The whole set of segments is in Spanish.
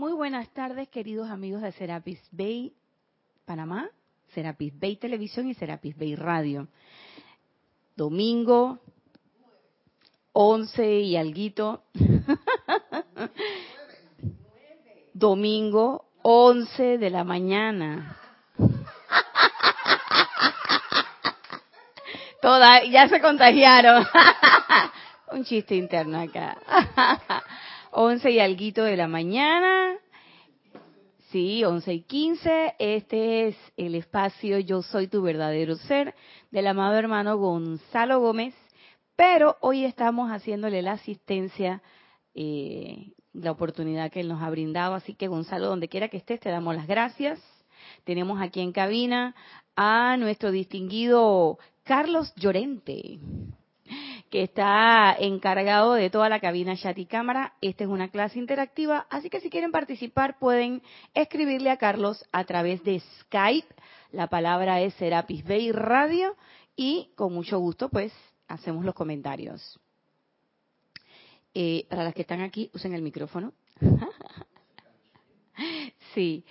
Muy buenas tardes, queridos amigos de Serapis Bay Panamá, Serapis Bay Televisión y Serapis Bay Radio. Domingo, 11 y alguito. Domingo, 11 de la mañana. Toda, ya se contagiaron. Un chiste interno acá. 11 y alguito de la mañana. Sí, 11 y 15. Este es el espacio Yo Soy Tu Verdadero Ser del amado hermano Gonzalo Gómez. Pero hoy estamos haciéndole la asistencia, eh, la oportunidad que él nos ha brindado. Así que Gonzalo, donde quiera que estés, te damos las gracias. Tenemos aquí en cabina a nuestro distinguido Carlos Llorente que está encargado de toda la cabina chat y cámara. Esta es una clase interactiva, así que si quieren participar pueden escribirle a Carlos a través de Skype. La palabra es Serapis Bay Radio y con mucho gusto pues hacemos los comentarios. Eh, para las que están aquí, usen el micrófono. sí.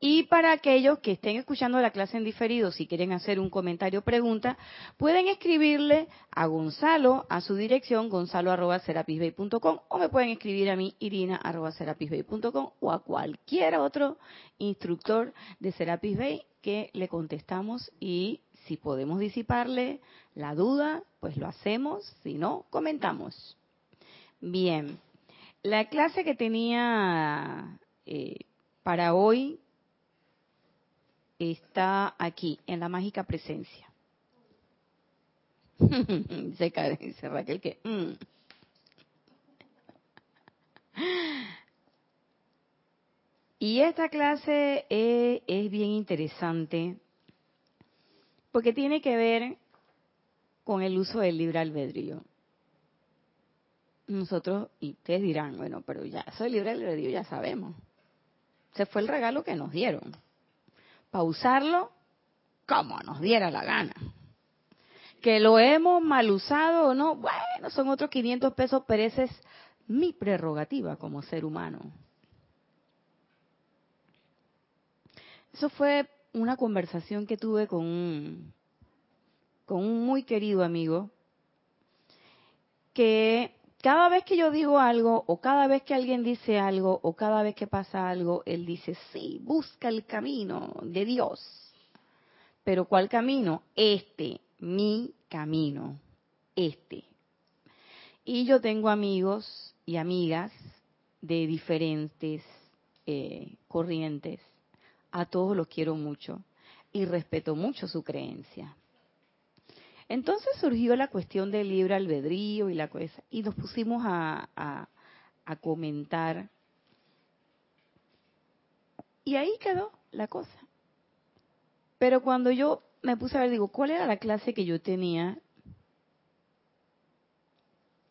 Y para aquellos que estén escuchando la clase en diferido, si quieren hacer un comentario o pregunta, pueden escribirle a Gonzalo a su dirección gonzalo@serapisbay.com o me pueden escribir a mí irina@serapisbay.com o a cualquier otro instructor de Serapis que le contestamos y si podemos disiparle la duda, pues lo hacemos, si no, comentamos. Bien, la clase que tenía eh, para hoy está aquí, en la mágica presencia. se cae, dice Raquel que... Mm. Y esta clase es, es, bien interesante porque tiene que ver con el uso del libre albedrío. Nosotros, y ustedes dirán, bueno, pero ya, eso del libre albedrío ya sabemos. Ese fue el regalo que nos dieron para usarlo como nos diera la gana. Que lo hemos mal usado o no, bueno, son otros 500 pesos, pero esa es mi prerrogativa como ser humano. Eso fue una conversación que tuve con un, con un muy querido amigo que cada vez que yo digo algo, o cada vez que alguien dice algo, o cada vez que pasa algo, él dice, sí, busca el camino de Dios. Pero ¿cuál camino? Este, mi camino, este. Y yo tengo amigos y amigas de diferentes eh, corrientes. A todos los quiero mucho y respeto mucho su creencia. Entonces surgió la cuestión del libre albedrío y la cosa, y nos pusimos a, a comentar. Y ahí quedó la cosa. Pero cuando yo me puse a ver, digo, ¿cuál era la clase que yo tenía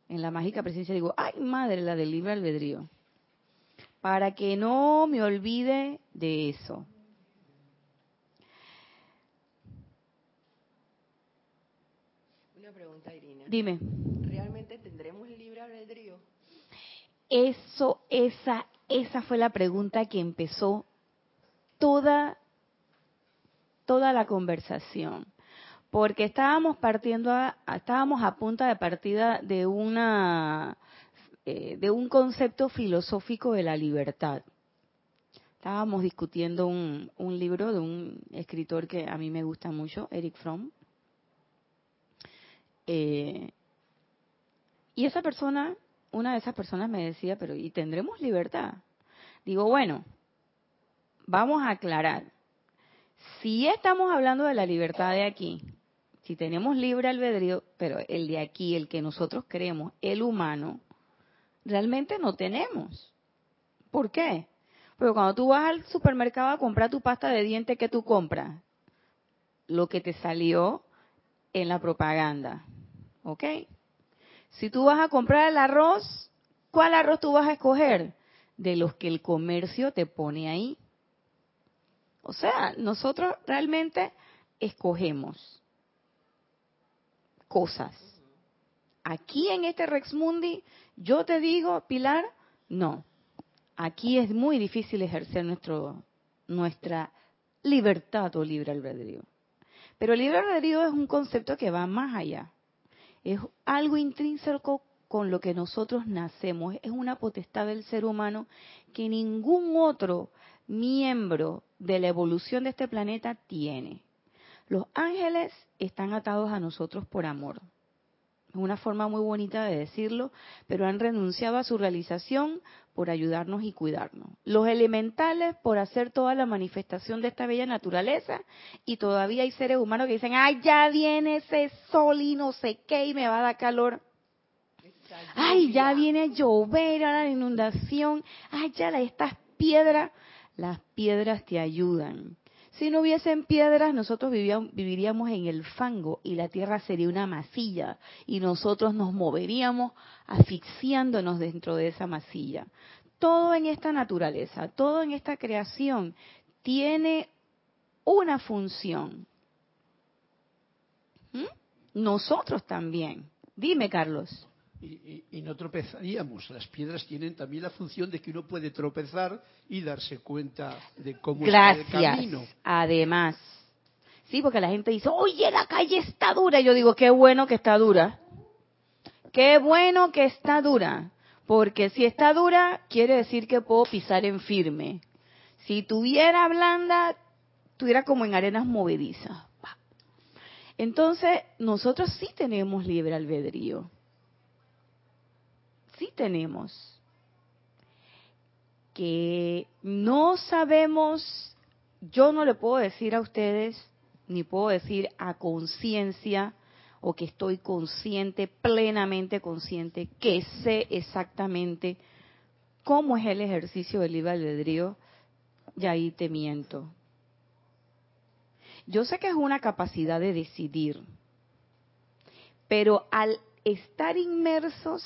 en la mágica presencia? Digo, ay madre, la del libre albedrío. Para que no me olvide de eso. Dime. ¿Realmente tendremos libre albedrío? Eso, esa, esa fue la pregunta que empezó toda, toda la conversación. Porque estábamos partiendo, a, estábamos a punta de partida de una, eh, de un concepto filosófico de la libertad. Estábamos discutiendo un, un libro de un escritor que a mí me gusta mucho, Eric Fromm, eh, y esa persona, una de esas personas me decía, pero ¿y tendremos libertad? Digo, bueno, vamos a aclarar. Si estamos hablando de la libertad de aquí, si tenemos libre albedrío, pero el de aquí, el que nosotros creemos, el humano, realmente no tenemos. ¿Por qué? Porque cuando tú vas al supermercado a comprar tu pasta de dientes, que tú compras? Lo que te salió en la propaganda. ¿Ok? Si tú vas a comprar el arroz, ¿cuál arroz tú vas a escoger? De los que el comercio te pone ahí. O sea, nosotros realmente escogemos cosas. Aquí en este Rex Mundi, yo te digo, Pilar, no. aquí es muy difícil ejercer nuestro, nuestra libertad o libre albedrío. Pero el libre albedrío es un concepto que va más allá. Es algo intrínseco con lo que nosotros nacemos. Es una potestad del ser humano que ningún otro miembro de la evolución de este planeta tiene. Los ángeles están atados a nosotros por amor. Es una forma muy bonita de decirlo, pero han renunciado a su realización por ayudarnos y cuidarnos. Los elementales por hacer toda la manifestación de esta bella naturaleza y todavía hay seres humanos que dicen, ay, ya viene ese sol y no sé qué y me va a dar calor. Ay, ya viene a llover, a la inundación. Ay, ya estas piedras, las piedras te ayudan. Si no hubiesen piedras, nosotros viviríamos en el fango y la tierra sería una masilla y nosotros nos moveríamos asfixiándonos dentro de esa masilla. Todo en esta naturaleza, todo en esta creación tiene una función. ¿Mm? Nosotros también. Dime, Carlos y, no tropezaríamos. Las piedras tienen también la función de que uno puede tropezar y darse cuenta de cómo Gracias. está el camino. Además, sí, porque la gente dice, oye, la calle está dura. Y yo digo, qué bueno que está dura. Qué bueno que está dura. Porque si está dura, quiere decir que puedo pisar en firme. Si tuviera blanda, tuviera como en arenas movedizas. Entonces, nosotros sí tenemos libre albedrío sí tenemos, que no sabemos, yo no le puedo decir a ustedes, ni puedo decir a conciencia, o que estoy consciente, plenamente consciente, que sé exactamente cómo es el ejercicio del libre albedrío, y ahí te miento. Yo sé que es una capacidad de decidir, pero al estar inmersos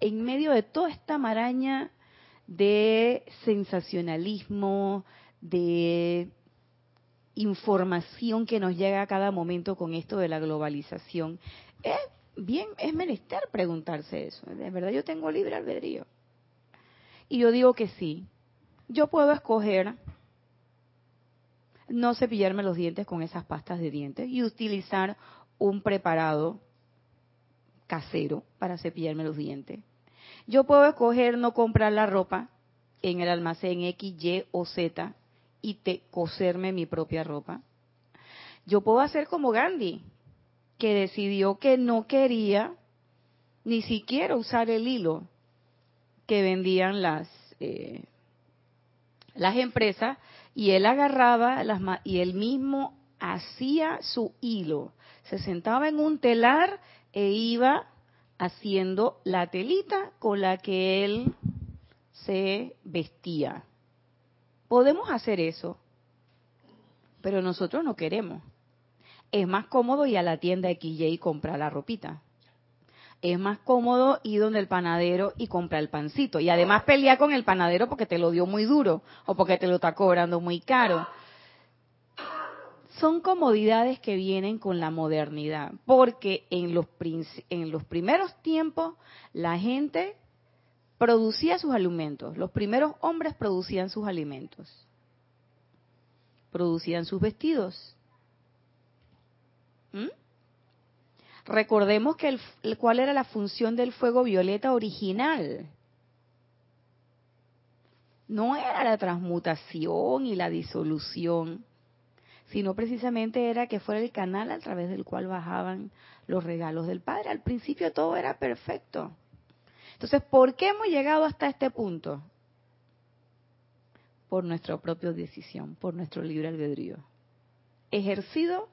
en medio de toda esta maraña de sensacionalismo, de información que nos llega a cada momento con esto de la globalización, es bien, es menester preguntarse eso. ¿De verdad yo tengo libre albedrío? Y yo digo que sí. Yo puedo escoger no cepillarme los dientes con esas pastas de dientes y utilizar un preparado casero para cepillarme los dientes. Yo puedo escoger no comprar la ropa en el almacén X, Y o Z y te, coserme mi propia ropa. Yo puedo hacer como Gandhi, que decidió que no quería ni siquiera usar el hilo que vendían las, eh, las empresas y él agarraba las y él mismo hacía su hilo. Se sentaba en un telar e iba haciendo la telita con la que él se vestía. Podemos hacer eso, pero nosotros no queremos. Es más cómodo ir a la tienda XY y comprar la ropita. Es más cómodo ir donde el panadero y comprar el pancito. Y además pelear con el panadero porque te lo dio muy duro o porque te lo está cobrando muy caro son comodidades que vienen con la modernidad, porque en los, en los primeros tiempos la gente producía sus alimentos, los primeros hombres producían sus alimentos, producían sus vestidos. ¿Mm? Recordemos que el, cuál era la función del fuego violeta original. No era la transmutación y la disolución sino precisamente era que fuera el canal a través del cual bajaban los regalos del Padre. Al principio todo era perfecto. Entonces, ¿por qué hemos llegado hasta este punto? Por nuestra propia decisión, por nuestro libre albedrío. Ejercido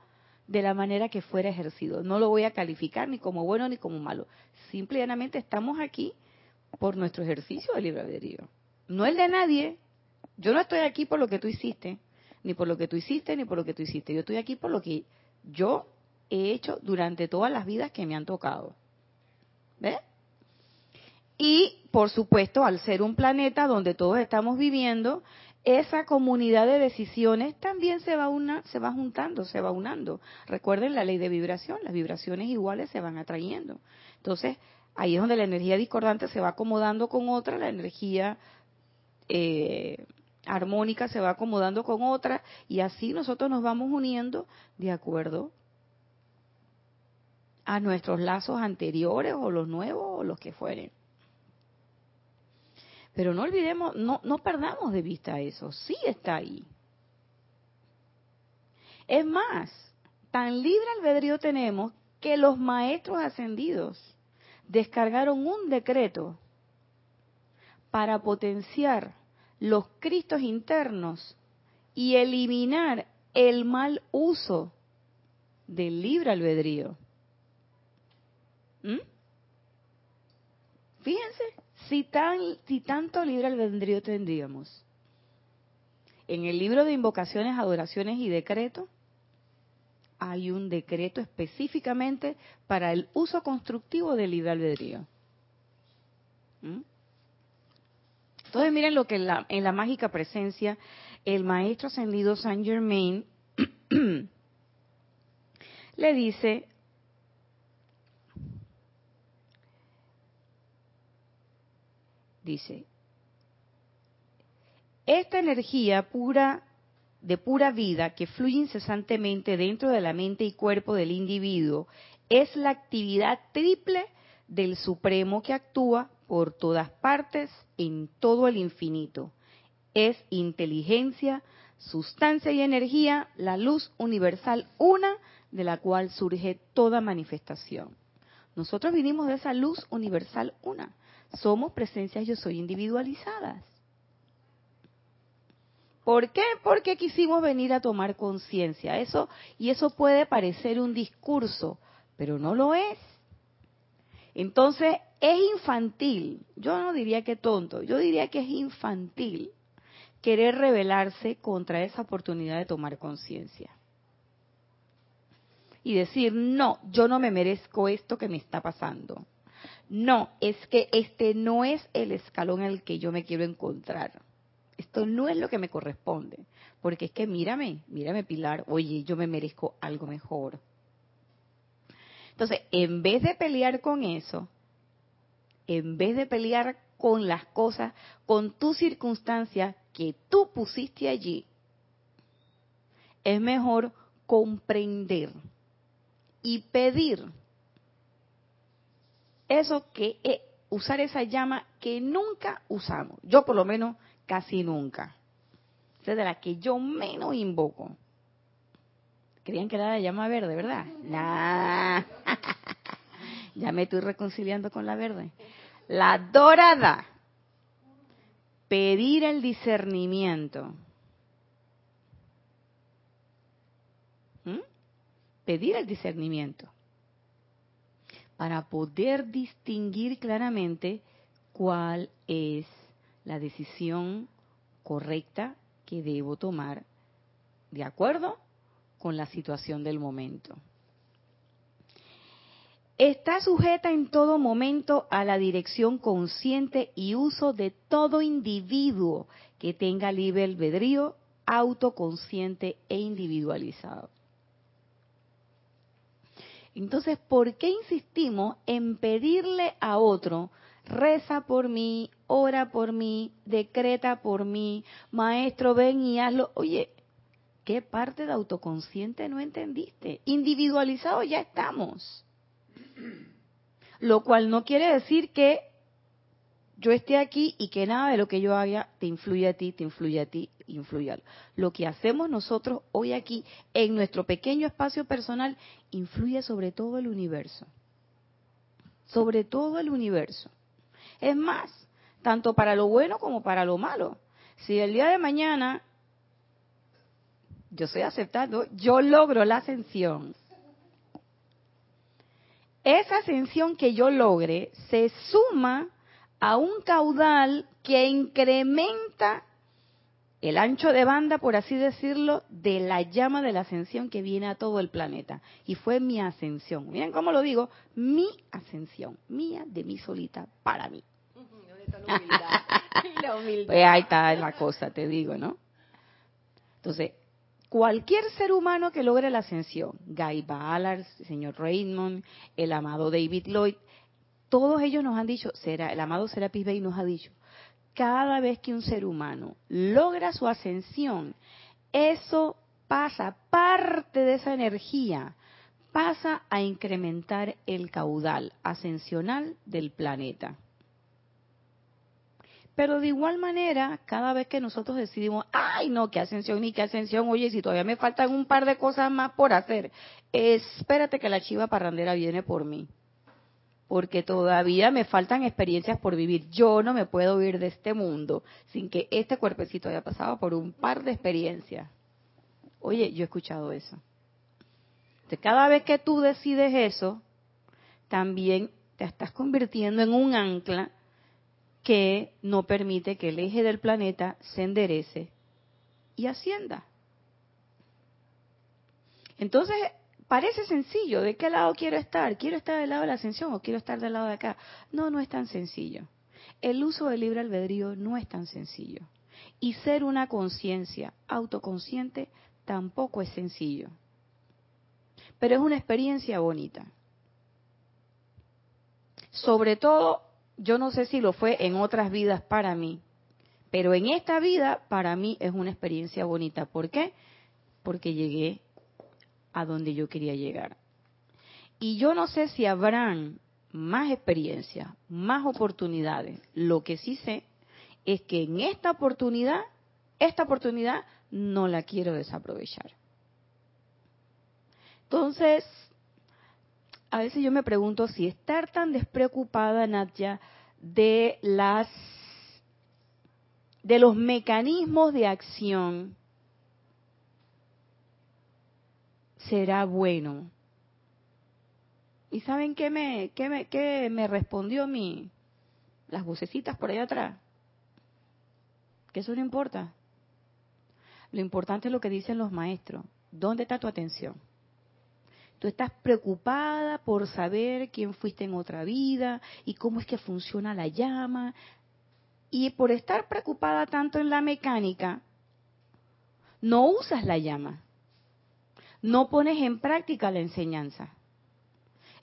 de la manera que fuera ejercido. No lo voy a calificar ni como bueno ni como malo. Simplemente estamos aquí por nuestro ejercicio de libre albedrío. No el de nadie. Yo no estoy aquí por lo que tú hiciste ni por lo que tú hiciste, ni por lo que tú hiciste. Yo estoy aquí por lo que yo he hecho durante todas las vidas que me han tocado. ¿Ves? Y, por supuesto, al ser un planeta donde todos estamos viviendo, esa comunidad de decisiones también se va, una, se va juntando, se va unando. Recuerden la ley de vibración, las vibraciones iguales se van atrayendo. Entonces, ahí es donde la energía discordante se va acomodando con otra, la energía eh, armónica se va acomodando con otra y así nosotros nos vamos uniendo de acuerdo a nuestros lazos anteriores o los nuevos o los que fueren. Pero no olvidemos, no, no perdamos de vista eso, sí está ahí. Es más, tan libre albedrío tenemos que los maestros ascendidos descargaron un decreto para potenciar los cristos internos y eliminar el mal uso del libre albedrío. ¿Mm? Fíjense, si, tan, si tanto libre albedrío tendríamos. En el libro de invocaciones, adoraciones y decretos, hay un decreto específicamente para el uso constructivo del libre albedrío. ¿Mm? Entonces miren lo que en la, mágica presencia el maestro ascendido Saint Germain le dice dice esta energía pura de pura vida que fluye incesantemente dentro de la mente y cuerpo del individuo es la actividad triple del Supremo que actúa por todas partes en todo el infinito. Es inteligencia, sustancia y energía, la luz universal una de la cual surge toda manifestación. Nosotros vinimos de esa luz universal una. Somos presencias yo soy individualizadas. ¿Por qué? Porque quisimos venir a tomar conciencia. Eso y eso puede parecer un discurso, pero no lo es. Entonces, es infantil. Yo no diría que tonto, yo diría que es infantil querer rebelarse contra esa oportunidad de tomar conciencia. Y decir, "No, yo no me merezco esto que me está pasando." No, es que este no es el escalón en el que yo me quiero encontrar esto no es lo que me corresponde, porque es que mírame, mírame Pilar, oye, yo me merezco algo mejor. Entonces, en vez de pelear con eso, en vez de pelear con las cosas, con tus circunstancias que tú pusiste allí, es mejor comprender y pedir eso que es usar esa llama que nunca usamos. Yo por lo menos casi nunca. Es de la que yo menos invoco. Creían que la llama verde, ¿verdad? Nah. ya me estoy reconciliando con la verde. La dorada. Pedir el discernimiento. ¿Mm? Pedir el discernimiento. Para poder distinguir claramente cuál es la decisión correcta que debo tomar de acuerdo con la situación del momento. Está sujeta en todo momento a la dirección consciente y uso de todo individuo que tenga libre albedrío autoconsciente e individualizado. Entonces, ¿por qué insistimos en pedirle a otro reza por mí, ora por mí, decreta por mí, maestro, ven y hazlo. Oye, ¿qué parte de autoconsciente no entendiste? Individualizado ya estamos. Lo cual no quiere decir que yo esté aquí y que nada de lo que yo haga te influye a ti, te influye a ti, influye a Lo que hacemos nosotros hoy aquí en nuestro pequeño espacio personal influye sobre todo el universo. Sobre todo el universo. Es más, tanto para lo bueno como para lo malo. Si el día de mañana yo estoy aceptando, yo logro la ascensión. Esa ascensión que yo logre se suma a un caudal que incrementa el ancho de banda, por así decirlo, de la llama de la ascensión que viene a todo el planeta. Y fue mi ascensión. Miren cómo lo digo, mi ascensión, mía de mí solita, para mí. Pues ahí está la cosa, te digo, ¿no? Entonces, cualquier ser humano que logre la ascensión, Guy Ballard, señor Raymond, el amado David Lloyd, todos ellos nos han dicho, será, el amado Serapis Bey nos ha dicho, cada vez que un ser humano logra su ascensión, eso pasa, parte de esa energía pasa a incrementar el caudal ascensional del planeta. Pero de igual manera, cada vez que nosotros decidimos, ay no, qué ascensión ni qué ascensión, oye, si todavía me faltan un par de cosas más por hacer, espérate que la chiva parrandera viene por mí. Porque todavía me faltan experiencias por vivir. Yo no me puedo ir de este mundo sin que este cuerpecito haya pasado por un par de experiencias. Oye, yo he escuchado eso. Entonces, cada vez que tú decides eso, también te estás convirtiendo en un ancla que no permite que el eje del planeta se enderece y ascienda. Entonces, parece sencillo, ¿de qué lado quiero estar? ¿Quiero estar del lado de la ascensión o quiero estar del lado de acá? No, no es tan sencillo. El uso del libre albedrío no es tan sencillo. Y ser una conciencia autoconsciente tampoco es sencillo. Pero es una experiencia bonita. Sobre todo yo no sé si lo fue en otras vidas para mí, pero en esta vida para mí es una experiencia bonita. ¿Por qué? Porque llegué a donde yo quería llegar. Y yo no sé si habrán más experiencias, más oportunidades. Lo que sí sé es que en esta oportunidad, esta oportunidad no la quiero desaprovechar. Entonces, a veces yo me pregunto si estar tan despreocupada, Nadia, de las de los mecanismos de acción será bueno. ¿Y saben qué me, qué me, qué me respondió mi, las vocecitas por allá atrás? Que eso no importa. Lo importante es lo que dicen los maestros. ¿Dónde está tu atención? Tú estás preocupada por saber quién fuiste en otra vida y cómo es que funciona la llama. Y por estar preocupada tanto en la mecánica, no usas la llama. No pones en práctica la enseñanza.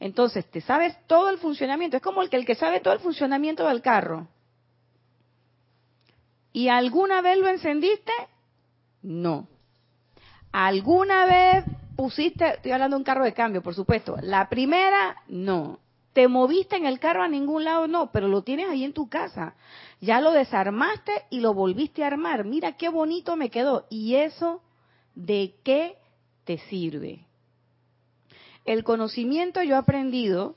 Entonces, te sabes todo el funcionamiento. Es como el que, el que sabe todo el funcionamiento del carro. ¿Y alguna vez lo encendiste? No. ¿Alguna vez pusiste, estoy hablando de un carro de cambio, por supuesto. La primera, no. ¿Te moviste en el carro a ningún lado? No, pero lo tienes ahí en tu casa. Ya lo desarmaste y lo volviste a armar. Mira qué bonito me quedó. ¿Y eso de qué te sirve? El conocimiento yo he aprendido,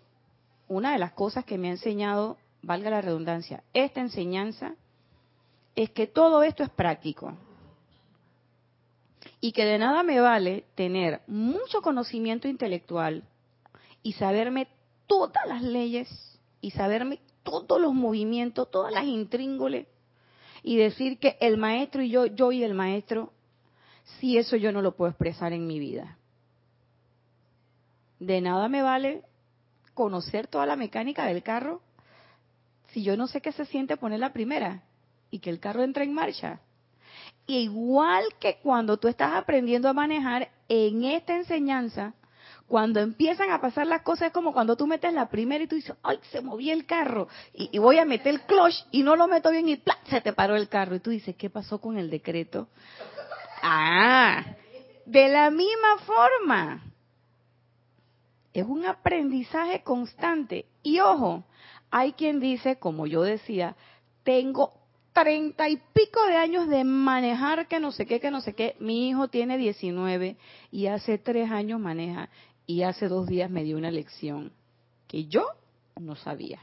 una de las cosas que me ha enseñado, valga la redundancia, esta enseñanza, es que todo esto es práctico y que de nada me vale tener mucho conocimiento intelectual y saberme todas las leyes y saberme todos los movimientos, todas las intríngules y decir que el maestro y yo, yo y el maestro, si eso yo no lo puedo expresar en mi vida. De nada me vale conocer toda la mecánica del carro si yo no sé qué se siente poner la primera y que el carro entre en marcha igual que cuando tú estás aprendiendo a manejar en esta enseñanza, cuando empiezan a pasar las cosas es como cuando tú metes la primera y tú dices, ay, se movió el carro y, voy a meter el clutch y no lo meto bien y ¡plá! se te paró el carro. Y tú dices, ¿qué pasó con el decreto? Ah, de la misma forma. Es un aprendizaje constante. Y ojo, hay quien dice, como yo decía, tengo treinta y pico de años de manejar que no sé qué, que no sé qué. Mi hijo tiene 19 y hace tres años maneja y hace dos días me dio una lección que yo no sabía.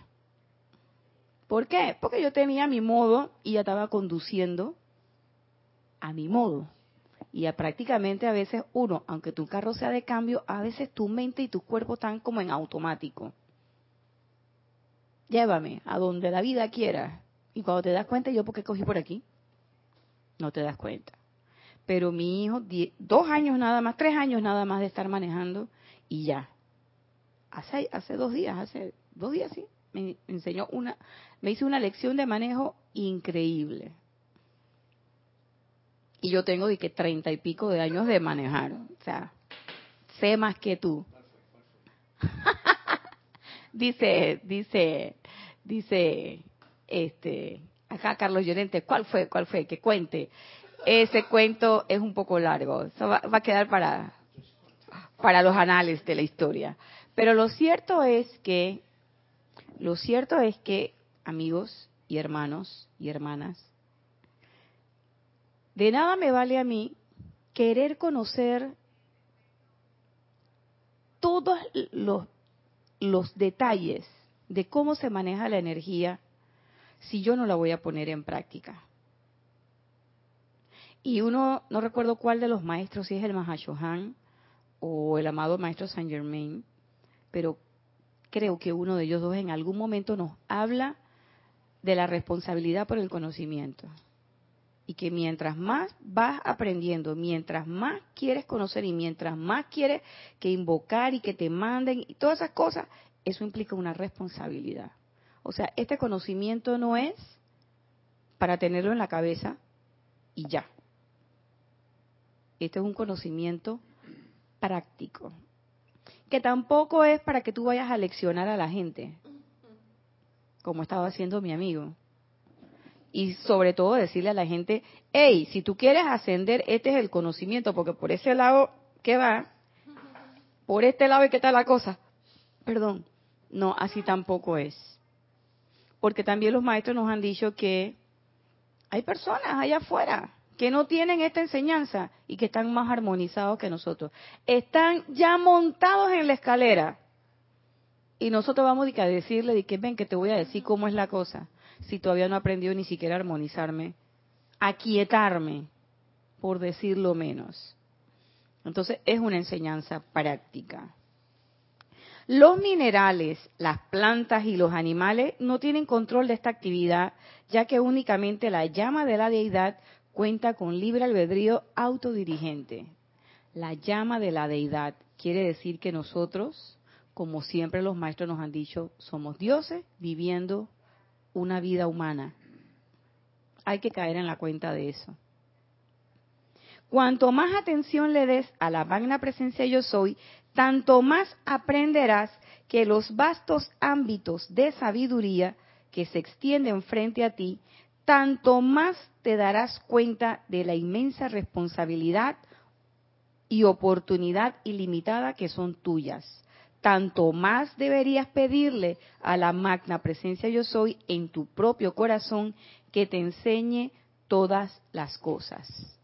¿Por qué? Porque yo tenía mi modo y ya estaba conduciendo a mi modo. Y prácticamente a veces uno, aunque tu carro sea de cambio, a veces tu mente y tu cuerpo están como en automático. Llévame a donde la vida quiera. Y cuando te das cuenta, ¿yo por qué cogí por aquí? No te das cuenta. Pero mi hijo, dos años nada más, tres años nada más de estar manejando y ya. Hace, hace dos días, hace dos días sí, me enseñó una, me hizo una lección de manejo increíble. Y yo tengo de que treinta y pico de años de manejar. O sea, sé más que tú. dice, dice, dice este, Acá Carlos Llorente, ¿cuál fue? ¿Cuál fue? Que cuente. Ese cuento es un poco largo, Eso va, va a quedar para, para los anales de la historia. Pero lo cierto es que, lo cierto es que, amigos y hermanos y hermanas, de nada me vale a mí querer conocer todos los, los detalles de cómo se maneja la energía si yo no la voy a poner en práctica. Y uno, no recuerdo cuál de los maestros, si es el Mahashohan o el amado maestro Saint Germain, pero creo que uno de ellos dos en algún momento nos habla de la responsabilidad por el conocimiento. Y que mientras más vas aprendiendo, mientras más quieres conocer y mientras más quieres que invocar y que te manden y todas esas cosas, eso implica una responsabilidad. O sea, este conocimiento no es para tenerlo en la cabeza y ya. Este es un conocimiento práctico, que tampoco es para que tú vayas a leccionar a la gente, como estaba haciendo mi amigo. Y sobre todo decirle a la gente, hey, si tú quieres ascender, este es el conocimiento, porque por ese lado, ¿qué va? Por este lado, ¿y qué está la cosa? Perdón, no, así tampoco es. Porque también los maestros nos han dicho que hay personas allá afuera que no tienen esta enseñanza y que están más armonizados que nosotros. Están ya montados en la escalera. Y nosotros vamos a decirle, que ven que te voy a decir cómo es la cosa, si todavía no he aprendido ni siquiera a armonizarme, aquietarme, por decirlo menos. Entonces es una enseñanza práctica. Los minerales, las plantas y los animales no tienen control de esta actividad, ya que únicamente la llama de la deidad cuenta con libre albedrío autodirigente. La llama de la deidad quiere decir que nosotros, como siempre los maestros nos han dicho, somos dioses viviendo una vida humana. Hay que caer en la cuenta de eso. Cuanto más atención le des a la magna presencia yo soy, tanto más aprenderás que los vastos ámbitos de sabiduría que se extienden frente a ti tanto más te darás cuenta de la inmensa responsabilidad y oportunidad ilimitada que son tuyas. Tanto más deberías pedirle a la magna presencia yo soy en tu propio corazón que te enseñe todas las cosas.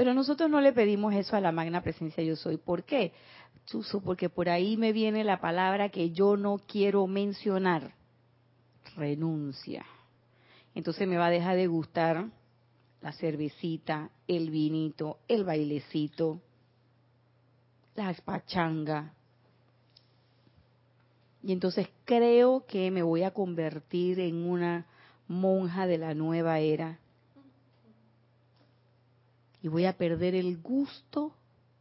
Pero nosotros no le pedimos eso a la magna presencia yo soy. ¿Por qué? Chuso, porque por ahí me viene la palabra que yo no quiero mencionar. Renuncia entonces me va a dejar de gustar la cervecita, el vinito, el bailecito, la pachanga. Y entonces creo que me voy a convertir en una monja de la nueva era. Y voy a perder el gusto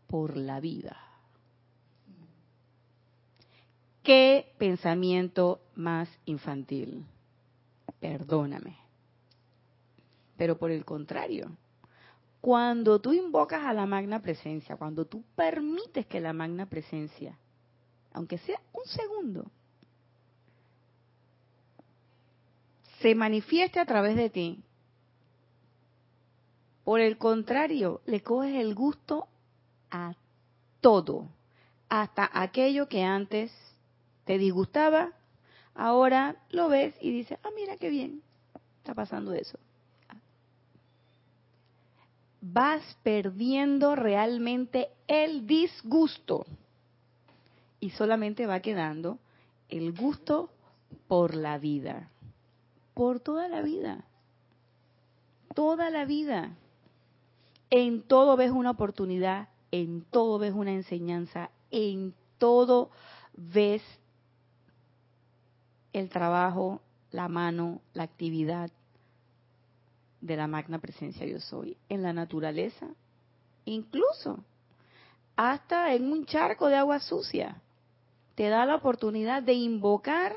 por la vida. ¿Qué pensamiento más infantil? perdóname. Pero por el contrario, cuando tú invocas a la magna presencia, cuando tú permites que la magna presencia, aunque sea un segundo, se manifieste a través de ti, por el contrario, le coges el gusto a todo, hasta aquello que antes te disgustaba, Ahora lo ves y dices, ah, mira qué bien, está pasando eso. Vas perdiendo realmente el disgusto y solamente va quedando el gusto por la vida, por toda la vida, toda la vida. En todo ves una oportunidad, en todo ves una enseñanza, en todo ves el trabajo, la mano, la actividad de la magna presencia yo soy en la naturaleza, incluso hasta en un charco de agua sucia. Te da la oportunidad de invocar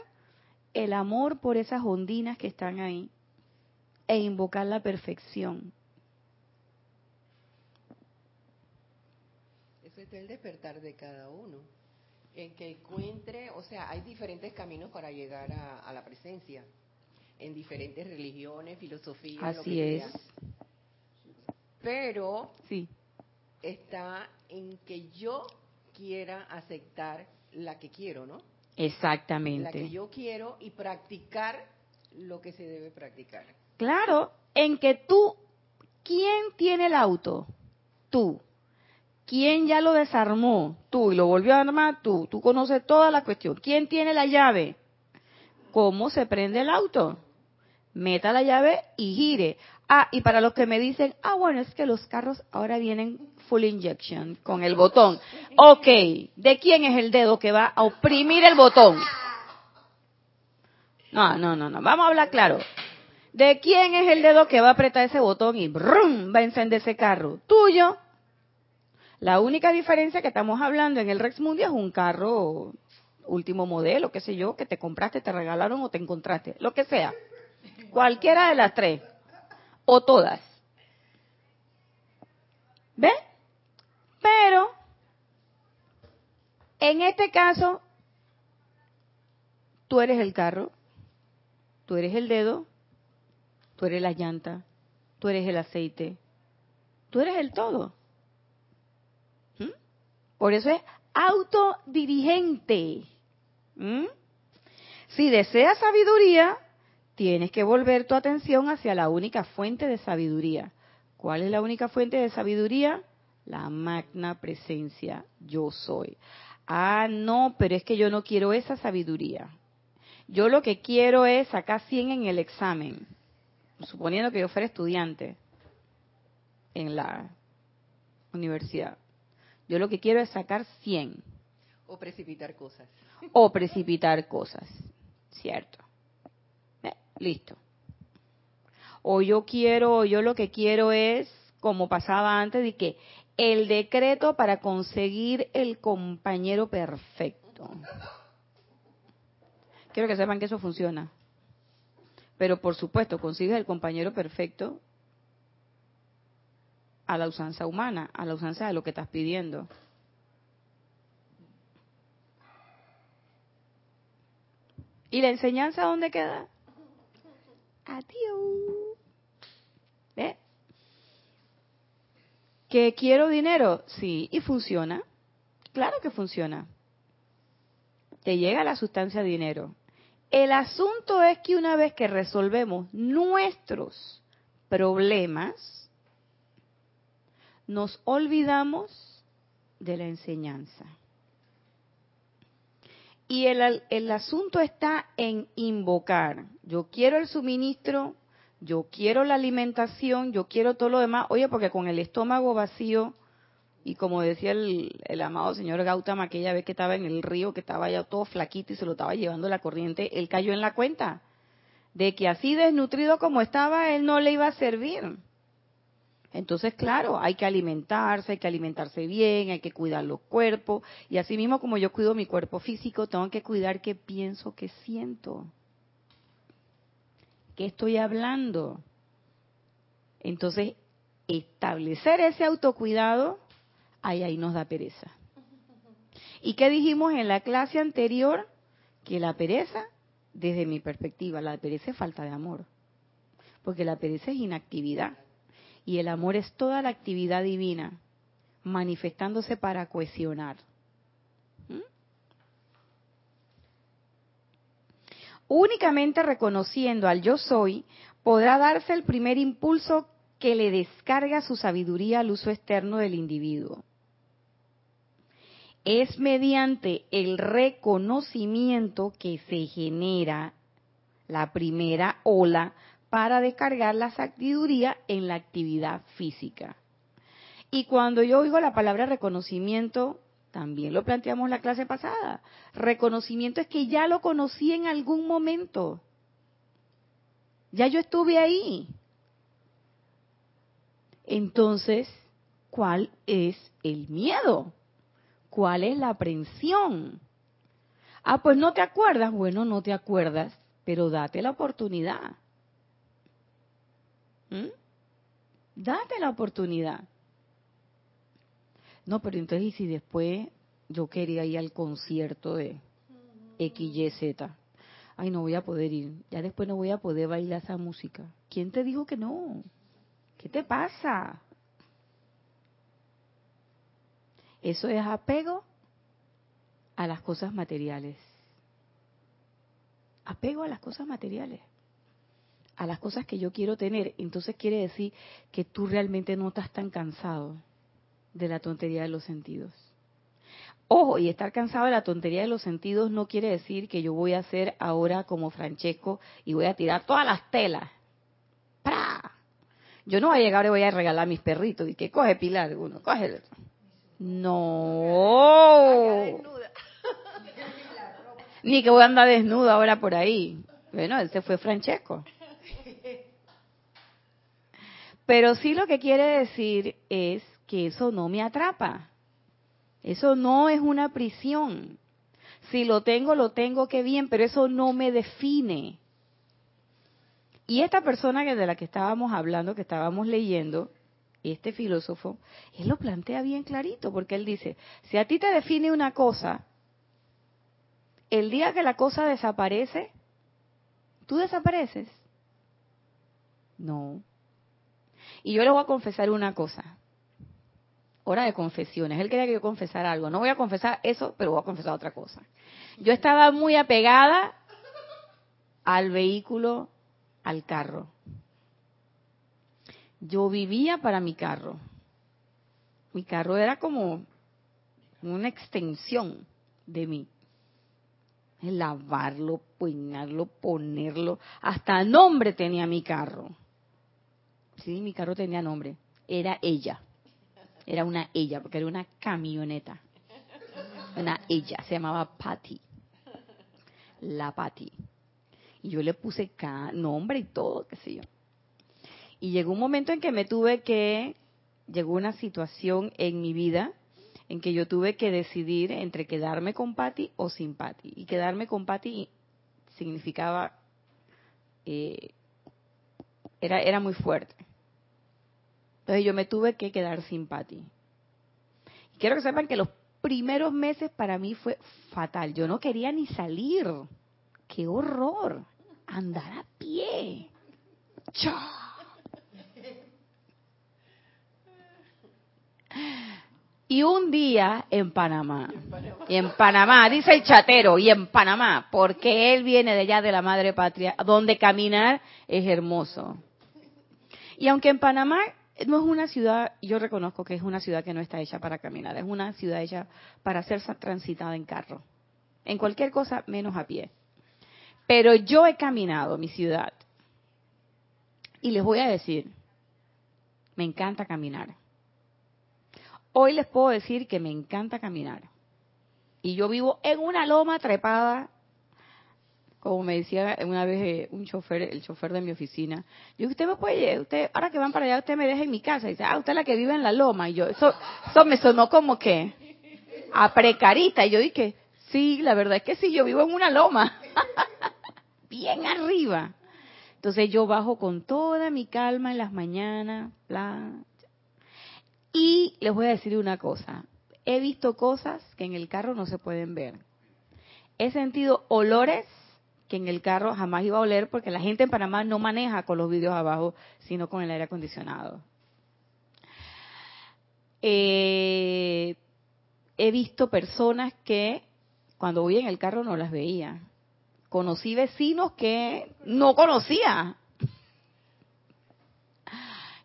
el amor por esas ondinas que están ahí e invocar la perfección. El despertar de cada uno en que encuentre, o sea, hay diferentes caminos para llegar a, la presencia. en diferentes religiones, filosofías. lo Así que es. sea. Pero Sí. está en que yo quiera aceptar la que quiero, ¿no? La que Exactamente. yo quiero y practicar lo que se debe practicar. Claro, en que tú, ¿quién tiene el auto? Tú. ¿Quién ya lo desarmó? Tú. Y lo volvió a armar tú. Tú conoces toda la cuestión. ¿Quién tiene la llave? ¿Cómo se prende el auto? Meta la llave y gire. Ah, y para los que me dicen, ah, bueno, es que los carros ahora vienen full injection con el botón. Ok, ¿de quién es el dedo que va a oprimir el botón? No, no, no, no. Vamos a hablar claro. ¿De quién es el dedo que va a apretar ese botón y brum, va a encender ese carro? Tuyo. La única diferencia que estamos hablando en el Rex Mundi es un carro último modelo, qué sé yo, que te compraste, te regalaron o te encontraste, lo que sea. Cualquiera de las tres. O todas. ¿Ves? Pero, en este caso, tú eres el carro, tú eres el dedo, tú eres la llanta, tú eres el aceite, tú eres el todo. Por eso es autodirigente. ¿Mm? Si deseas sabiduría, tienes que volver tu atención hacia la única fuente de sabiduría. ¿Cuál es la única fuente de sabiduría? La magna presencia yo soy. Ah, no, pero es que yo no quiero esa sabiduría. Yo lo que quiero es sacar 100 en el examen, suponiendo que yo fuera estudiante en la universidad. Yo lo que quiero es sacar 100 O precipitar cosas. o precipitar cosas, ¿cierto? Eh, listo. O yo quiero, o yo lo que quiero es, como pasaba antes, de que el decreto para conseguir el compañero perfecto. Quiero que sepan que eso funciona. Pero por supuesto, consigues el compañero perfecto a la usanza humana, a la usanza de lo que estás pidiendo. ¿Y la enseñanza dónde queda? Adiós. ¿Ve? ¿Que quiero dinero? Sí, y funciona. Claro que funciona. Te llega la sustancia dinero. El asunto es que una vez que resolvemos nuestros problemas, nos olvidamos de la enseñanza. Y el, el, asunto está en invocar. Yo quiero el suministro, yo quiero la alimentación, yo quiero todo lo demás. Oye, porque con el estómago vacío, y como decía el, el amado señor Gautama aquella vez que estaba en el río, que estaba ya todo flaquito y se lo estaba llevando la corriente, él cayó en la cuenta de que así desnutrido como estaba, él no le iba a servir. Entonces, claro, hay que alimentarse, hay que alimentarse bien, hay que cuidar los cuerpos. Y así mismo como yo cuido mi cuerpo físico, tengo que cuidar qué pienso, qué siento. ¿Qué estoy hablando? Entonces, establecer ese autocuidado, ahí, ahí nos da pereza. ¿Y qué dijimos en la clase anterior? Que la pereza, desde mi perspectiva, la pereza es falta de amor. Porque la pereza es inactividad. Y el amor es toda la actividad divina, manifestándose para cohesionar. ¿Mm? Únicamente reconociendo al yo soy, podrá darse el primer impulso que le descarga su sabiduría al uso externo del individuo. Es mediante el reconocimiento que se genera la primera ola para descargar la sabiduría en la actividad física. Y cuando yo oigo la palabra reconocimiento, también lo planteamos la clase pasada. Reconocimiento es que ya lo conocí en algún momento. Ya yo estuve ahí. Entonces, ¿cuál es el miedo? ¿Cuál es la aprensión? Ah, pues no te acuerdas. Bueno, no te acuerdas, pero date la oportunidad. ¿Mm? Date la oportunidad. No, pero entonces, ¿y si después yo quería ir al concierto de XYZ? ay, no voy a poder ir, ya después no voy a poder bailar esa música. ¿Quién te dijo que no? ¿Qué te pasa? Eso es apego a las cosas materiales. Apego a las cosas materiales. A las cosas que yo quiero tener. Entonces quiere decir que tú realmente no estás tan cansado de la tontería de los sentidos. Ojo, y estar cansado de la tontería de los sentidos no quiere decir que yo voy a hacer ahora como Francesco y voy a tirar todas las telas. ¡Pra! Yo no voy a llegar y voy a regalar a mis perritos y que coge Pilar uno, coge No. Ni que voy a andar desnuda ahora por ahí. Bueno, ese fue Francesco. Pero sí lo que quiere decir es que eso no me atrapa. Eso no es una prisión. Si lo tengo, lo tengo, qué bien, pero eso no me define. Y esta persona que de la que estábamos hablando, que estábamos leyendo, este filósofo, él lo plantea bien clarito, porque él dice, si a ti te define una cosa, el día que la cosa desaparece, ¿tú desapareces? No. Y yo les voy a confesar una cosa hora de confesiones. Él quería que yo confesara algo. No voy a confesar eso, pero voy a confesar otra cosa. Yo estaba muy apegada al vehículo, al carro. Yo vivía para mi carro. Mi carro era como una extensión de mí. Lavarlo, peinarlo, ponerlo. Hasta nombre tenía mi carro. Sí, mi carro tenía nombre. Era ella. Era una ella, porque era una camioneta. Una ella, se llamaba Patty. La Patty. Y yo le puse nombre y todo, qué sé yo. Y llegó un momento en que me tuve que, llegó una situación en mi vida en que yo tuve que decidir entre quedarme con Patty o sin Patty. Y quedarme con Patty significaba, eh, era, era muy fuerte. Entonces yo me tuve que quedar sin Patty. Y quiero que sepan que los primeros meses para mí fue fatal. Yo no quería ni salir. ¡Qué horror! Andar a pie. Y un día en Panamá, y en Panamá, dice el chatero, y en Panamá, porque él viene de allá de la madre patria, donde caminar es hermoso. Y aunque en Panamá no es una ciudad, yo reconozco que es una ciudad que no está hecha para caminar, es una ciudad hecha para ser transitada en carro, en cualquier cosa menos a pie. Pero yo he caminado mi ciudad y les voy a decir, me encanta caminar. Hoy les puedo decir que me encanta caminar. Y yo vivo en una loma trepada como me decía una vez eh, un chofer, el chofer de mi oficina, yo usted me puede, usted, ahora que van para allá, usted me deja en mi casa. Y dice, ah, usted es la que vive en la loma. Y yo, eso, eso me sonó como que a precarita. Y yo dije, sí, la verdad es que sí, yo vivo en una loma. Bien arriba. Entonces yo bajo con toda mi calma en las mañanas. Bla. Y les voy a decir una cosa. He visto cosas que en el carro no se pueden ver. He sentido olores que en el carro jamás iba a oler porque la gente en Panamá no maneja con los vidrios abajo, sino con el aire acondicionado. Eh, he visto personas que cuando voy en el carro no las veía. Conocí vecinos que no conocía.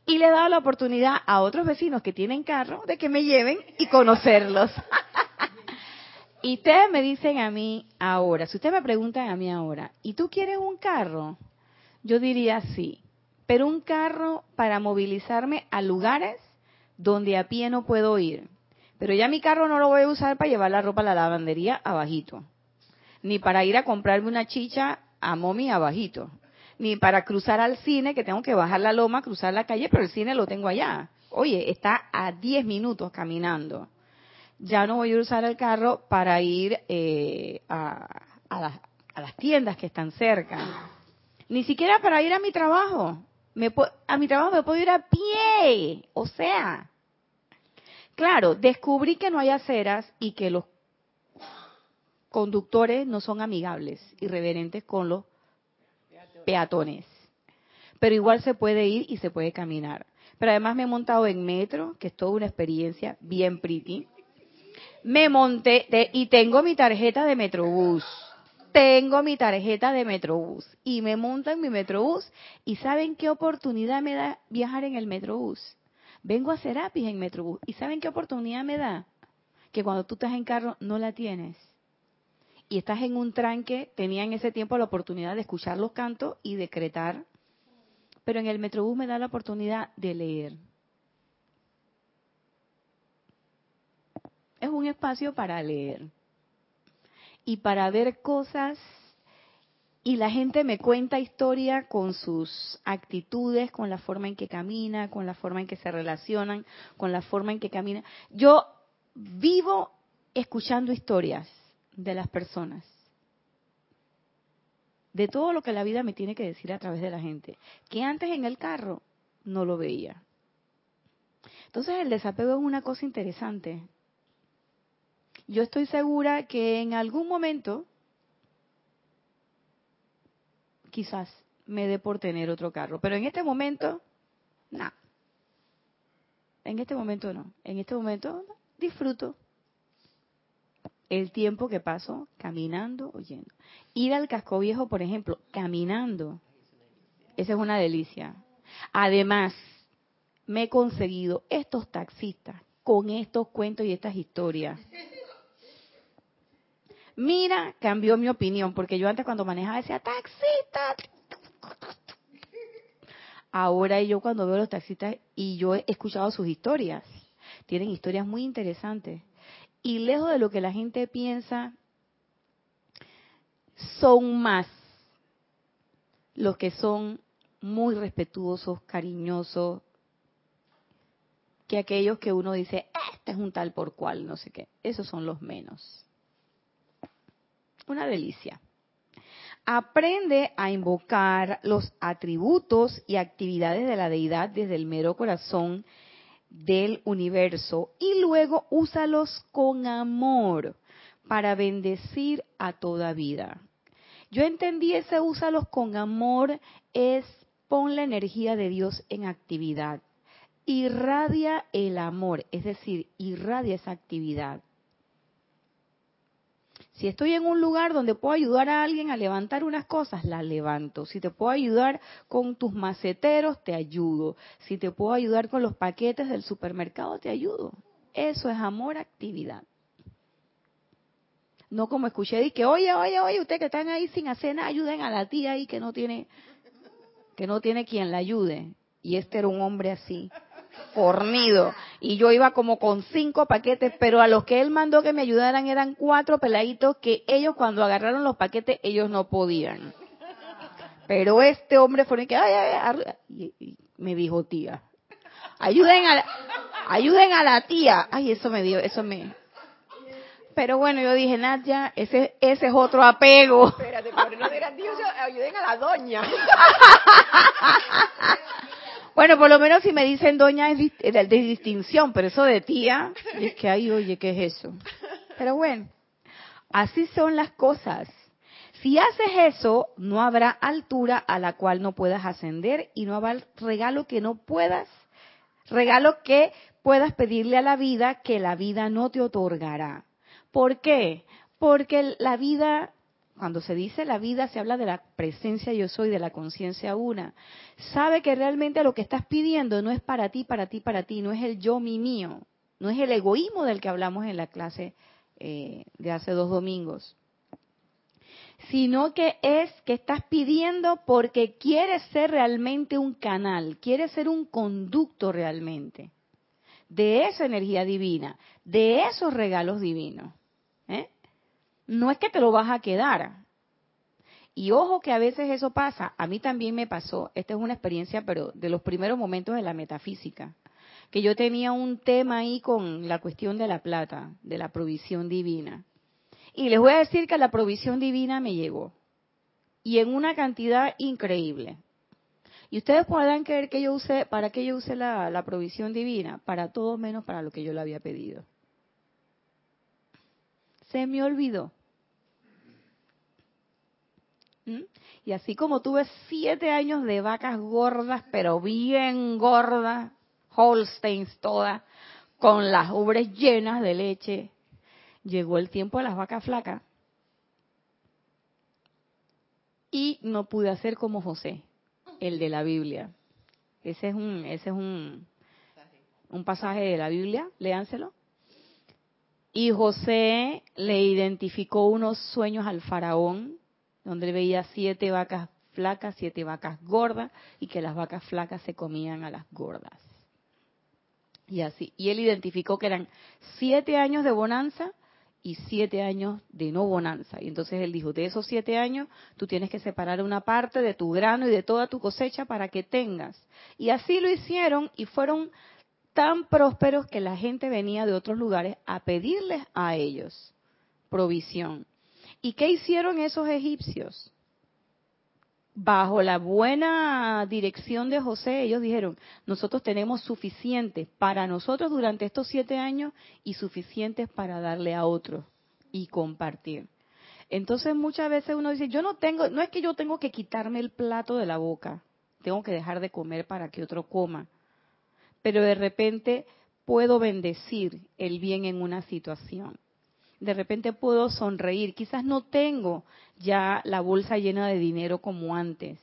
Y le he dado la oportunidad a otros vecinos que tienen carro de que me lleven y conocerlos. Y ustedes me dicen a mí ahora, si ustedes me preguntan a mí ahora, ¿y tú quieres un carro? Yo diría sí, pero un carro para movilizarme a lugares donde a pie no puedo ir. Pero ya mi carro no lo voy a usar para llevar la ropa a la lavandería abajito, ni para ir a comprarme una chicha a momi abajito, ni para cruzar al cine que tengo que bajar la loma, cruzar la calle, pero el cine lo tengo allá. Oye, está a 10 minutos caminando ya no voy a usar el carro para ir eh, a, las, tiendas que están cerca. Ni siquiera para ir a mi trabajo. Me, a mi trabajo me puedo ir a pie. O sea, claro, descubrí que no hay aceras y que los conductores no son amigables y reverentes con los peatones. Pero igual se puede ir y se puede caminar. Pero además me he montado en metro, que es toda una experiencia bien pretty. Me monté y tengo mi tarjeta de Metrobús. Tengo mi tarjeta de Metrobús y me monto en mi Metrobús y ¿saben qué oportunidad me da viajar en el Metrobús? Vengo a Serapis en Metrobús y ¿saben qué oportunidad me da? Que cuando tú estás en carro no la tienes y estás en un tranque, tenía en ese tiempo la oportunidad de escuchar los cantos y decretar, pero en el Metrobús me da la oportunidad de leer. Es un espacio para leer y para ver cosas y la gente me cuenta historia con sus actitudes, con la forma en que camina, con la forma en que se relacionan, con la forma en que camina. Yo vivo escuchando historias de las personas, de todo lo que la vida me tiene que decir a través de la gente, que antes en el carro no lo veía. Entonces el desapego es una cosa interesante. Yo estoy segura que en algún momento, quizás me dé por tener otro carro, pero en este momento, no. En este momento no. En este momento disfruto el tiempo que paso caminando oyendo. Ir al casco viejo, por ejemplo, caminando, esa es una delicia. Además, me he conseguido estos taxistas con estos cuentos y estas historias. Mira, cambió mi opinión, porque yo antes cuando manejaba decía, taxista. Ahora yo cuando veo los taxistas y yo he escuchado sus historias, tienen historias muy interesantes y lejos de lo que la gente piensa, son más los que son muy respetuosos, cariñosos, que aquellos que uno dice, este es un tal por cual, no sé qué. Esos son los menos. Una delicia. Aprende a invocar los atributos y actividades de la deidad desde el mero corazón del universo y luego úsalos con amor para bendecir a toda vida. Yo entendí ese úsalos con amor es pon la energía de Dios en actividad. Irradia el amor, es decir, irradia esa actividad. Si estoy en un lugar donde puedo ayudar a alguien a levantar unas cosas, las levanto. Si te puedo ayudar con tus maceteros, te ayudo. Si te puedo ayudar con los paquetes del supermercado, te ayudo. Eso es amor, actividad. No como escuché y que, oye, oye, oye, ustedes que están ahí sin hacer nada, ayuden a la tía ahí que no tiene, que no tiene quien la ayude. Y este era un hombre así fornido. Y yo iba como con cinco paquetes, pero a los que él mandó que me ayudaran eran cuatro peladitos que ellos cuando agarraron los paquetes, ellos no podían. Pero este hombre fue que, ay, ay, y, me dijo tía, ayuden a, la, ayuden a la tía. Ay, eso me dio, eso me... Pero bueno, yo dije, Nadia, ese, ese es otro apego. Espérate, pero no digas, ayuden a la doña. Bueno, por lo menos si me dicen doña es de, distinción, pero eso de tía, es que ay, oye, ¿qué es eso? Pero bueno, así son las cosas. Si haces eso, no habrá altura a la cual no puedas ascender y no habrá regalo que no puedas, regalo que puedas pedirle a la vida que la vida no te otorgará. ¿Por qué? Porque la vida cuando se dice la vida, se habla de la presencia yo soy, de la conciencia una. Sabe que realmente lo que estás pidiendo no es para ti, para ti, para ti, no es el yo, mi, mío, no es el egoísmo del que hablamos en la clase eh, de hace dos domingos, sino que es que estás pidiendo porque quieres ser realmente un canal, quieres ser un conducto realmente de esa energía divina, de esos regalos divinos. ¿eh? No es que te lo vas a quedar. Y ojo que a veces eso pasa, a mí también me pasó, esta es una experiencia, pero de los primeros momentos de la metafísica, que yo tenía un tema ahí con la cuestión de la plata, de la provisión divina. Y les voy a decir que la provisión divina me llegó. Y en una cantidad increíble. Y ustedes podrán creer que yo usé, ¿para qué yo usé la, la provisión divina? Para todo menos para lo que yo le había pedido. Se me olvidó. Y así como tuve siete años de vacas gordas, pero bien gordas, Holsteins todas, con las ubres llenas de leche, llegó el tiempo de las vacas flacas. Y no pude hacer como José, el de la Biblia. Ese es un, ese es un, un pasaje de la Biblia, léanselo. Y José le identificó unos sueños al faraón, donde él veía siete vacas flacas, siete vacas gordas, y que las vacas flacas se comían a las gordas. Y así. Y él identificó que eran siete años de bonanza y siete años de no bonanza. Y entonces él dijo, de esos siete años, tú tienes que separar una parte de tu grano y de toda tu cosecha para que tengas. Y así lo hicieron y fueron tan prósperos que la gente venía de otros lugares a pedirles a ellos provisión. ¿Y qué hicieron esos egipcios? bajo la buena dirección de José, ellos dijeron, nosotros tenemos suficiente para nosotros durante estos siete años y suficientes para darle a otros y compartir. Entonces muchas veces uno dice, yo no tengo, no es que yo tengo que quitarme el plato de la boca, tengo que dejar de comer para que otro coma, pero de repente puedo bendecir el bien en una situación de repente puedo sonreír. Quizás no tengo ya la bolsa llena de dinero como antes,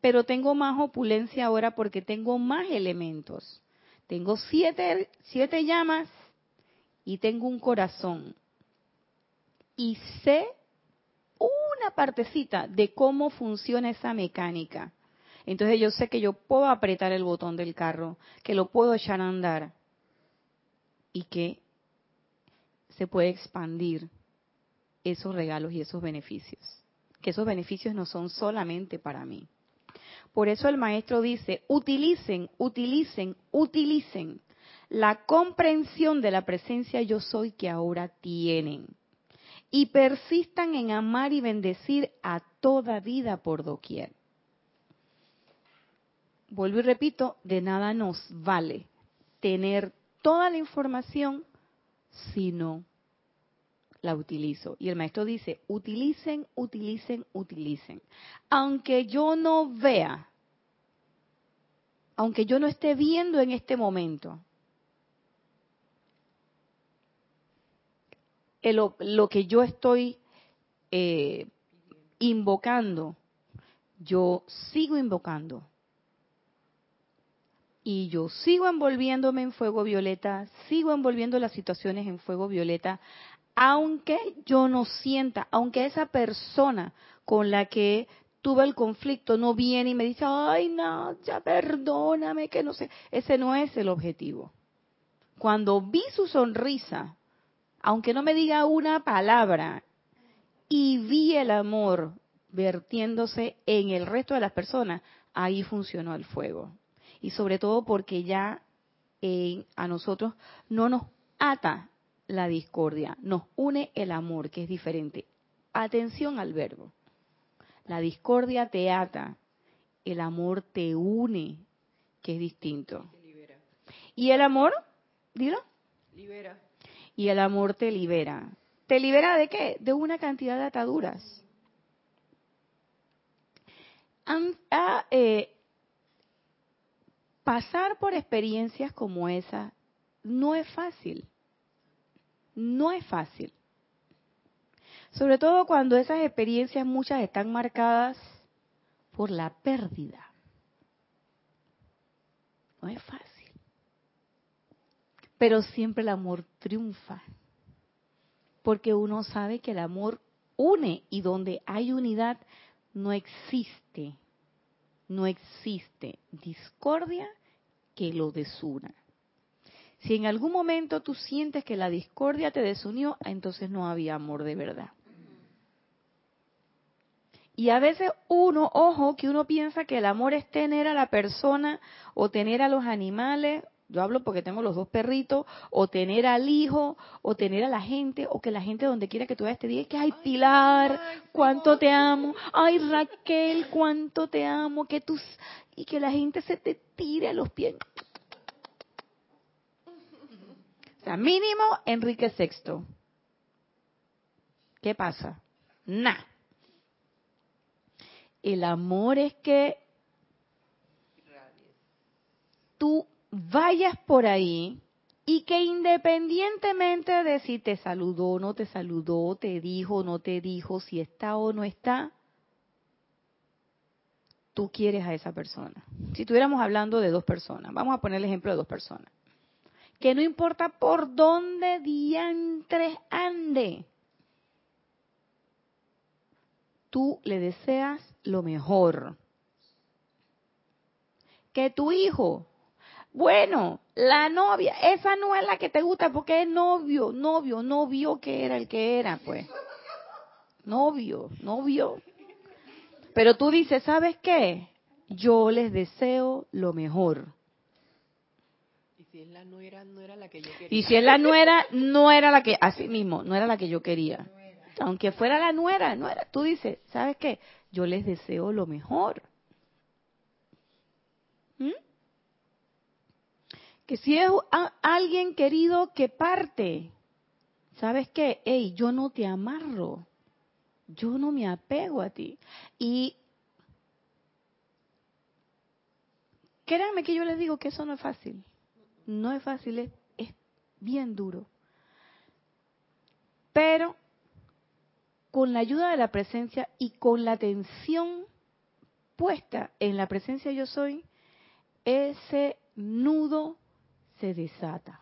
pero tengo más opulencia ahora porque tengo más elementos. Tengo siete, siete llamas y tengo un corazón. Y sé una partecita de cómo funciona esa mecánica. Entonces yo sé que yo puedo apretar el botón del carro, que lo puedo echar a andar y que se puede expandir esos regalos y esos beneficios. Que esos beneficios no son solamente para mí. Por eso el maestro dice, utilicen, utilicen, utilicen la comprensión de la presencia yo soy que ahora tienen. Y persistan en amar y bendecir a toda vida por doquier. Vuelvo y repito, de nada nos vale tener toda la información si no la utilizo. Y el maestro dice, utilicen, utilicen, utilicen. Aunque yo no vea, aunque yo no esté viendo en este momento, lo, que yo estoy eh, invocando, yo sigo invocando y yo sigo envolviéndome en fuego violeta, sigo envolviendo las situaciones en fuego violeta, aunque yo no sienta, aunque esa persona con la que tuve el conflicto no viene y me dice, ay, no, ya perdóname, que no sé, ese no es el objetivo. Cuando vi su sonrisa, aunque no me diga una palabra, y vi el amor vertiéndose en el resto de las personas, ahí funcionó el fuego y sobre todo porque ya eh, a nosotros no nos ata la discordia, nos une el amor, que es diferente. Atención al verbo. La discordia te ata, el amor te une, que es distinto. ¿Y el amor? Dilo. Libera. Y el amor te libera. ¿Te libera de qué? De una cantidad de ataduras. Ah, eh, pasar por experiencias como esa no es fácil. No es fácil. Sobre todo cuando esas experiencias muchas están marcadas por la pérdida. No es fácil. Pero siempre el amor triunfa. Porque uno sabe que el amor une y donde hay unidad no existe no existe discordia que lo desuna. Si en algún momento tú sientes que la discordia te desunió, entonces no había amor de verdad. Y a veces uno, ojo, que uno piensa que el amor es tener a la persona o tener a los animales yo hablo porque tengo los dos perritos, o tener al hijo, o tener a la gente, o que la gente donde quiera que tú vayas te diga que, ay Pilar, cuánto te amo, ay Raquel, cuánto te amo, que tú, y que la gente se te tire a los pies. O sea, mínimo Enrique VI. ¿Qué pasa? Nah. El amor es que tú vayas por ahí y que independientemente de si te saludó o no te saludó, te dijo o no te dijo, si está o no está, tú quieres a esa persona. Si estuviéramos hablando de dos personas, vamos a poner el ejemplo de dos personas, que no importa por dónde diantres ande, tú le deseas lo mejor. Que tu hijo bueno, la novia, esa no es la que te gusta porque es novio, novio, novio que era el que era, pues. Novio, novio. Pero tú dices, ¿sabes qué? Yo les deseo lo mejor. Y si es la nuera, no era la que yo quería. Y si es la nuera, no era la que, así mismo, no era la que yo quería. Aunque fuera la nuera, no era. Tú dices, ¿sabes qué? Yo les deseo lo mejor. ¿Mm? Que si es alguien querido que parte, ¿sabes qué? Hey, yo no te amarro, yo no me apego a ti. Y créanme que yo les digo que eso no es fácil, no es fácil, es, es bien duro. Pero con la ayuda de la presencia y con la atención puesta en la presencia yo soy, ese nudo se desata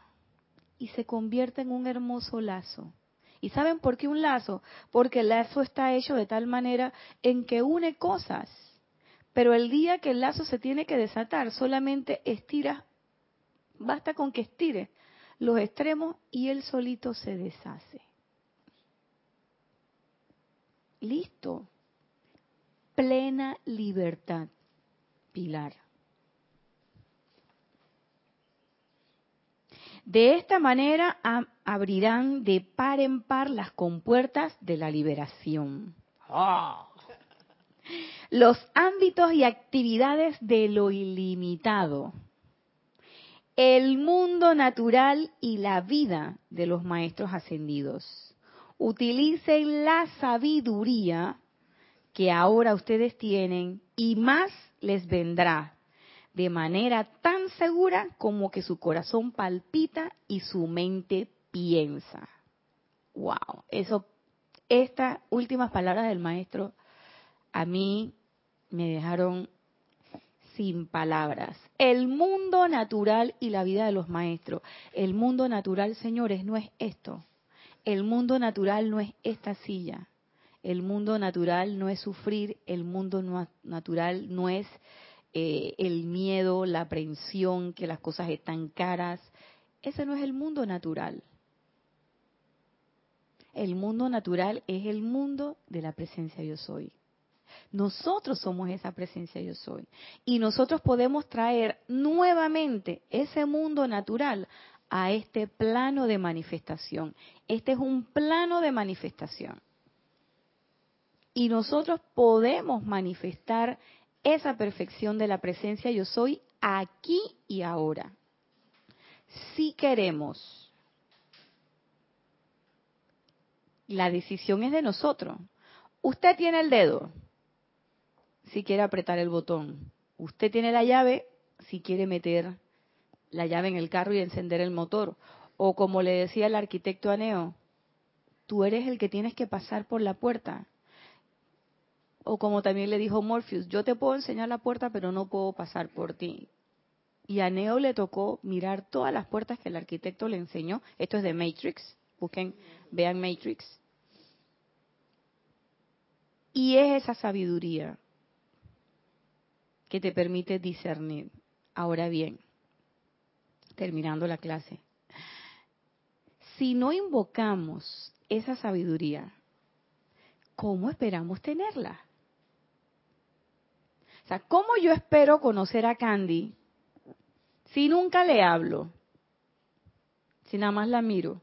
y se convierte en un hermoso lazo. ¿Y saben por qué un lazo? Porque el lazo está hecho de tal manera en que une cosas. Pero el día que el lazo se tiene que desatar, solamente estira, basta con que estire los extremos y él solito se deshace. Listo. Plena libertad, Pilar. De esta manera abrirán de par en par las compuertas de la liberación. Ah. Los ámbitos y actividades de lo ilimitado. El mundo natural y la vida de los maestros ascendidos. Utilicen la sabiduría que ahora ustedes tienen y más les vendrá de manera tan segura como que su corazón palpita y su mente piensa. Wow, eso estas últimas palabras del maestro a mí me dejaron sin palabras. El mundo natural y la vida de los maestros. El mundo natural, señores, no es esto. El mundo natural no es esta silla. El mundo natural no es sufrir. El mundo natural no es eh, el miedo, la aprensión, que las cosas están caras. Ese no es el mundo natural. El mundo natural es el mundo de la presencia yo soy. Nosotros somos esa presencia yo soy. Y nosotros podemos traer nuevamente ese mundo natural a este plano de manifestación. Este es un plano de manifestación. Y nosotros podemos manifestar esa perfección de la presencia yo soy aquí y ahora. Si queremos, la decisión es de nosotros. Usted tiene el dedo si quiere apretar el botón. Usted tiene la llave si quiere meter la llave en el carro y encender el motor. O como le decía el arquitecto Aneo, tú eres el que tienes que pasar por la puerta. O como también le dijo Morpheus, yo te puedo enseñar la puerta, pero no puedo pasar por ti. Y a Neo le tocó mirar todas las puertas que el arquitecto le enseñó. Esto es de Matrix. Busquen, vean Matrix. Y es esa sabiduría que te permite discernir. Ahora bien, terminando la clase, si no invocamos esa sabiduría, ¿cómo esperamos tenerla? O sea, ¿cómo yo espero conocer a Candy si nunca le hablo? Si nada más la miro.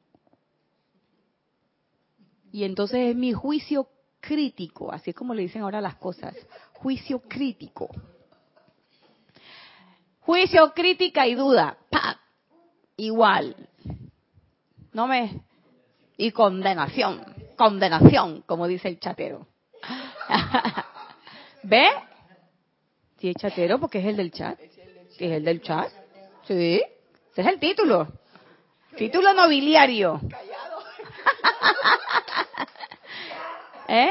Y entonces es mi juicio crítico, así es como le dicen ahora las cosas, juicio crítico. Juicio, crítica y duda, ¡pa! Igual. No me... Y condenación, condenación, como dice el chatero. ¿Ve? Sí, es chatero porque es el del chat. Es el del chat. Sí. Ese es el título. Título nobiliario. ¿Eh?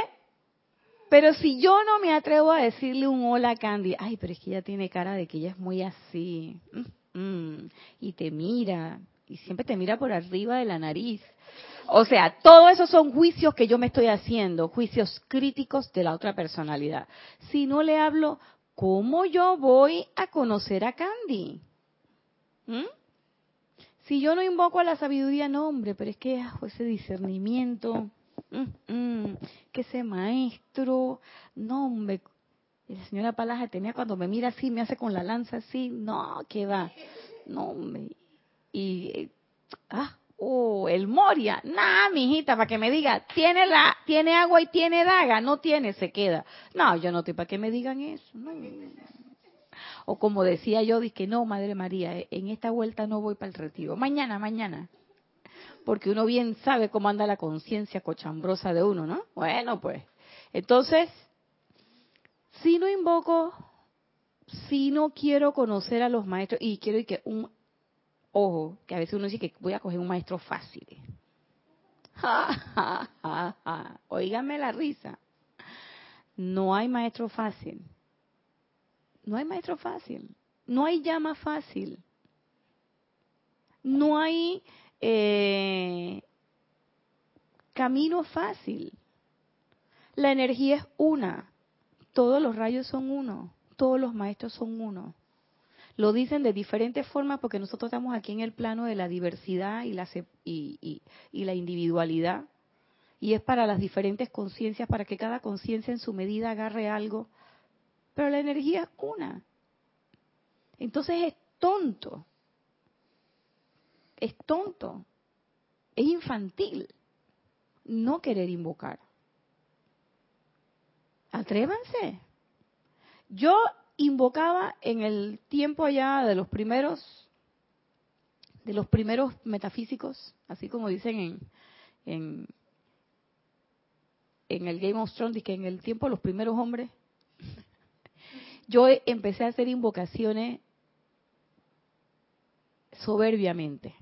Pero si yo no me atrevo a decirle un hola a Candy, ay, pero es que ella tiene cara de que ella es muy así. Mm, mm, y te mira, y siempre te mira por arriba de la nariz. O sea, todo eso son juicios que yo me estoy haciendo, juicios críticos de la otra personalidad. Si no le hablo, ¿cómo yo voy a conocer a Candy? ¿Mm? Si yo no invoco a la sabiduría, no, hombre, pero es que ah, ese discernimiento, mm, mm, que ese maestro, no, hombre, la señora Palaja tenía cuando me mira así, me hace con la lanza así, no, que va, no, hombre, y, eh, ah, oh, el Moria, nah, mijita, para que me diga, tiene la, tiene agua y tiene daga, no tiene, se queda. No, yo no estoy para que me digan eso, no. O como decía yo, dije, no, Madre María, en esta vuelta no voy para el retiro. Mañana, mañana. Porque uno bien sabe cómo anda la conciencia cochambrosa de uno, ¿no? Bueno, pues. Entonces, si no invoco, si no quiero conocer a los maestros, y quiero que un ojo, que a veces uno dice que voy a coger un maestro fácil. Oígame la risa. No hay maestro fácil. No hay maestro fácil. No hay llama fácil. No hay eh, camino fácil. La energía es una. Todos los rayos son uno. Todos los maestros son uno. Lo dicen de diferentes formas porque nosotros estamos aquí en el plano de la diversidad y la, y la individualidad. Y es para las diferentes conciencias, para que cada conciencia en su medida agarre algo pero la energía es una. Entonces es tonto. Es tonto. Es infantil no querer invocar. Atrévanse. Yo invocaba en el tiempo allá de los primeros de los primeros metafísicos, así como dicen en, en, en el Game of Thrones, que en el tiempo de los primeros hombres, yo empecé a hacer invocaciones soberbiamente.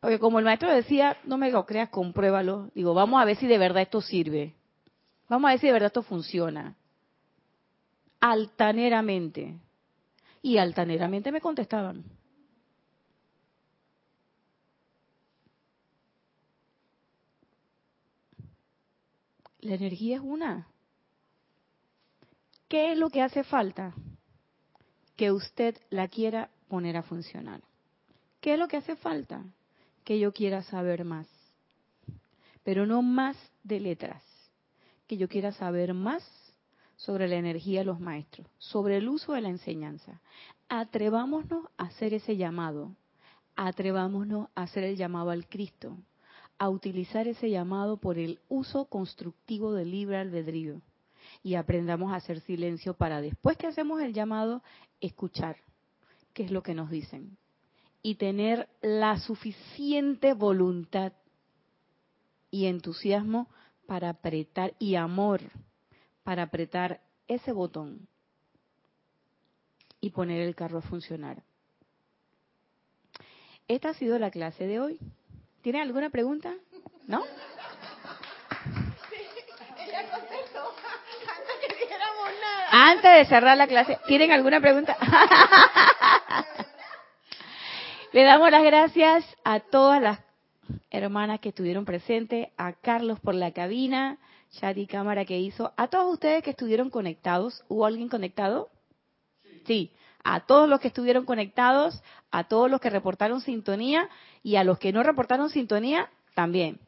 Porque como el maestro decía, no me lo creas, compruébalo. Digo, vamos a ver si de verdad esto sirve. Vamos a ver si de verdad esto funciona. Altaneramente. Y altaneramente me contestaban. La energía es una. ¿Qué es lo que hace falta? Que usted la quiera poner a funcionar. ¿Qué es lo que hace falta? Que yo quiera saber más. Pero no más de letras. Que yo quiera saber más sobre la energía de los maestros, sobre el uso de la enseñanza. Atrevámonos a hacer ese llamado. Atrevámonos a hacer el llamado al Cristo. A utilizar ese llamado por el uso constructivo del libre albedrío y aprendamos a hacer silencio para después que hacemos el llamado, escuchar qué es lo que nos dicen y tener la suficiente voluntad y entusiasmo para apretar y amor para apretar ese botón y poner el carro a funcionar. Esta ha sido la clase de hoy. ¿Tiene alguna pregunta? ¿No? Antes de cerrar la clase, ¿tienen alguna pregunta? Le damos las gracias a todas las hermanas que estuvieron presentes, a Carlos por la cabina, Shadi Cámara que hizo, a todos ustedes que estuvieron conectados. ¿Hubo alguien conectado? Sí. A todos los que estuvieron conectados, a todos los que reportaron sintonía y a los que no reportaron sintonía también.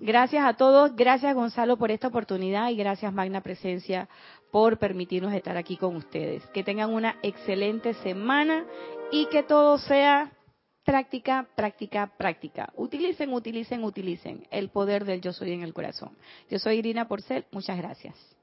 Gracias a todos, gracias Gonzalo por esta oportunidad y gracias Magna Presencia por permitirnos estar aquí con ustedes. Que tengan una excelente semana y que todo sea práctica, práctica, práctica. Utilicen, utilicen, utilicen el poder del yo soy en el corazón. Yo soy Irina Porcel, muchas gracias.